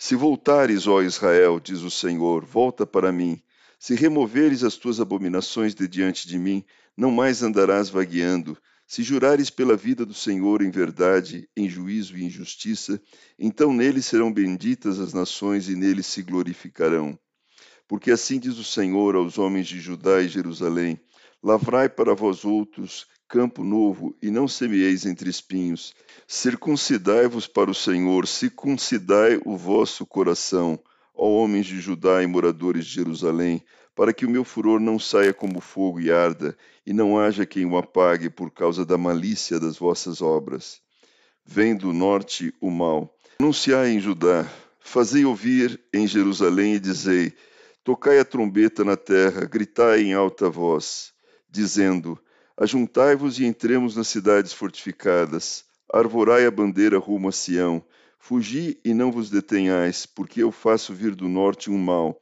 Se voltares, ó Israel, diz o Senhor, volta para mim. Se removeres as tuas abominações de diante de mim, não mais andarás vagueando. Se jurares pela vida do Senhor em verdade, em juízo e em justiça, então nele serão benditas as nações e nele se glorificarão. Porque assim diz o Senhor aos homens de Judá e Jerusalém: Lavrai para vós outros campo novo, e não semieis entre espinhos. Circuncidai-vos para o Senhor, circuncidai o vosso coração, ó homens de Judá e moradores de Jerusalém, para que o meu furor não saia como fogo e arda, e não haja quem o apague por causa da malícia das vossas obras. Vem do norte o mal. Anunciai em Judá, fazei ouvir em Jerusalém e dizei: Tocai a trombeta na terra, gritai em alta voz, dizendo: Ajuntai-vos e entremos nas cidades fortificadas. Arvorai a bandeira rumo a Sião. Fugi e não vos detenhais, porque eu faço vir do norte um mal,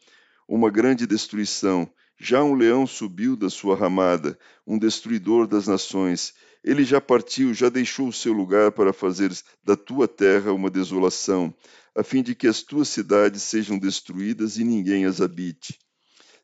uma grande destruição. Já um leão subiu da sua ramada, um destruidor das nações. Ele já partiu, já deixou o seu lugar para fazer da tua terra uma desolação, a fim de que as tuas cidades sejam destruídas e ninguém as habite.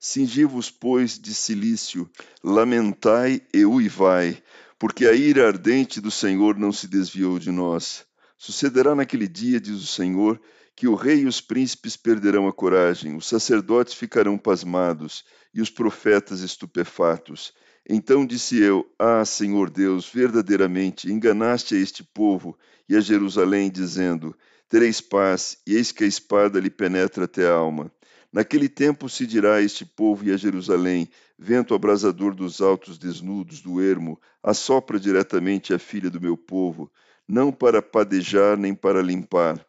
Cingi-vos, pois, de silício, lamentai e uivai, porque a ira ardente do Senhor não se desviou de nós. Sucederá naquele dia, diz o Senhor, que o rei e os príncipes perderão a coragem, os sacerdotes ficarão pasmados e os profetas estupefatos. Então disse eu: Ah, Senhor Deus, verdadeiramente enganaste a este povo e a Jerusalém, dizendo: Tereis paz, e eis que a espada lhe penetra até a alma. Naquele tempo se dirá a este povo e a Jerusalém: Vento abrasador dos altos desnudos do ermo, assopra diretamente a filha do meu povo, não para padejar nem para limpar.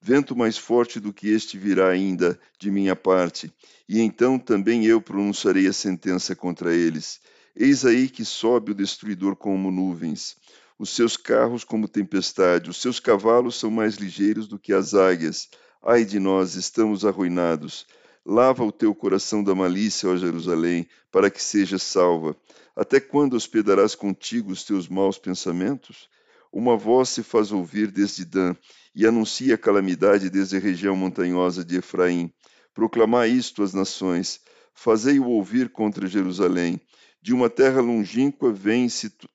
Vento mais forte do que este virá ainda de minha parte, e então também eu pronunciarei a sentença contra eles. Eis aí que sobe o destruidor como nuvens, os seus carros como tempestade, os seus cavalos são mais ligeiros do que as águias. Ai de nós, estamos arruinados. Lava o teu coração da malícia, ó Jerusalém, para que sejas salva. Até quando hospedarás contigo os teus maus pensamentos? Uma voz se faz ouvir desde Dan, e anuncia a calamidade desde a região montanhosa de Efraim. Proclamai isto às nações, fazei-o ouvir contra Jerusalém. De uma terra longínqua vêm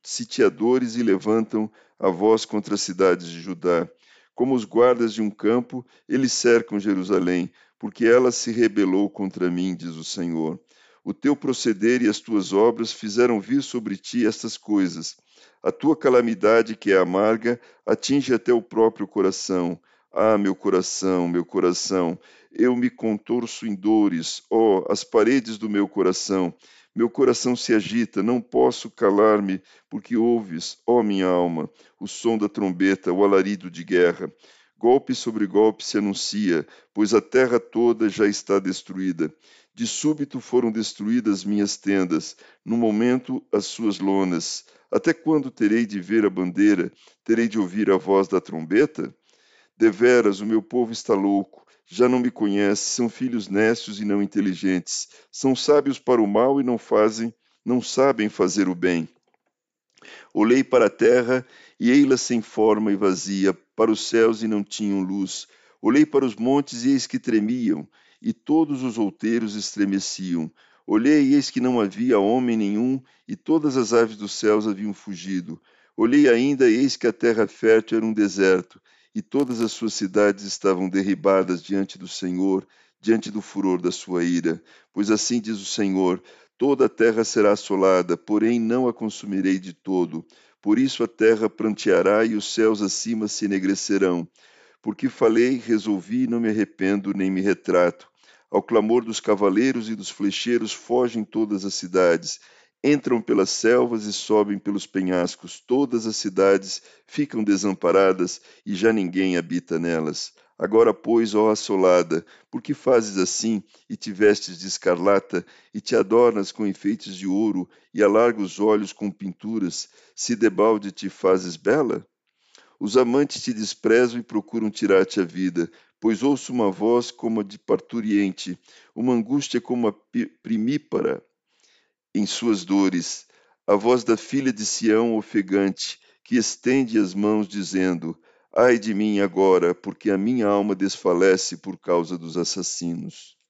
sitiadores e levantam a voz contra as cidades de Judá. Como os guardas de um campo, eles cercam Jerusalém, porque ela se rebelou contra mim, diz o Senhor. O teu proceder e as tuas obras fizeram vir sobre ti estas coisas. A tua calamidade, que é amarga, atinge até o próprio coração. Ah, meu coração, meu coração, eu me contorço em dores, ó, oh, as paredes do meu coração. Meu coração se agita, não posso calar-me, porque ouves, ó oh, minha alma, o som da trombeta, o alarido de guerra. Golpe sobre golpe se anuncia, pois a terra toda já está destruída. De súbito foram destruídas minhas tendas, no momento as suas lonas. Até quando terei de ver a bandeira? Terei de ouvir a voz da trombeta? Deveras, o meu povo está louco, já não me conhece, são filhos nécios e não inteligentes, são sábios para o mal e não fazem, não sabem fazer o bem. Olhei para a terra e ei-la sem forma e vazia, para os céus e não tinham luz. Olhei para os montes e eis que tremiam, e todos os outeiros estremeciam. Olhei e eis que não havia homem nenhum, e todas as aves dos céus haviam fugido. Olhei ainda e eis que a terra fértil era um deserto, e todas as suas cidades estavam derribadas diante do Senhor, diante do furor da sua ira. Pois assim diz o Senhor: toda a terra será assolada, porém não a consumirei de todo por isso a terra pranteará e os céus acima se enegrecerão. Porque falei, resolvi, não me arrependo nem me retrato. Ao clamor dos cavaleiros e dos flecheiros fogem todas as cidades. Entram pelas selvas e sobem pelos penhascos. Todas as cidades ficam desamparadas e já ninguém habita nelas. Agora, pois, ó assolada, por que fazes assim, e te vestes de escarlata, e te adornas com enfeites de ouro, e alarga os olhos com pinturas, se debalde te fazes bela? Os amantes te desprezam e procuram tirar-te a vida, pois ouço uma voz como a de parturiente, uma angústia como a primípara em suas dores, a voz da filha de Sião ofegante, que estende as mãos dizendo: Ai de mim agora, porque a minha alma desfalece por causa dos assassinos.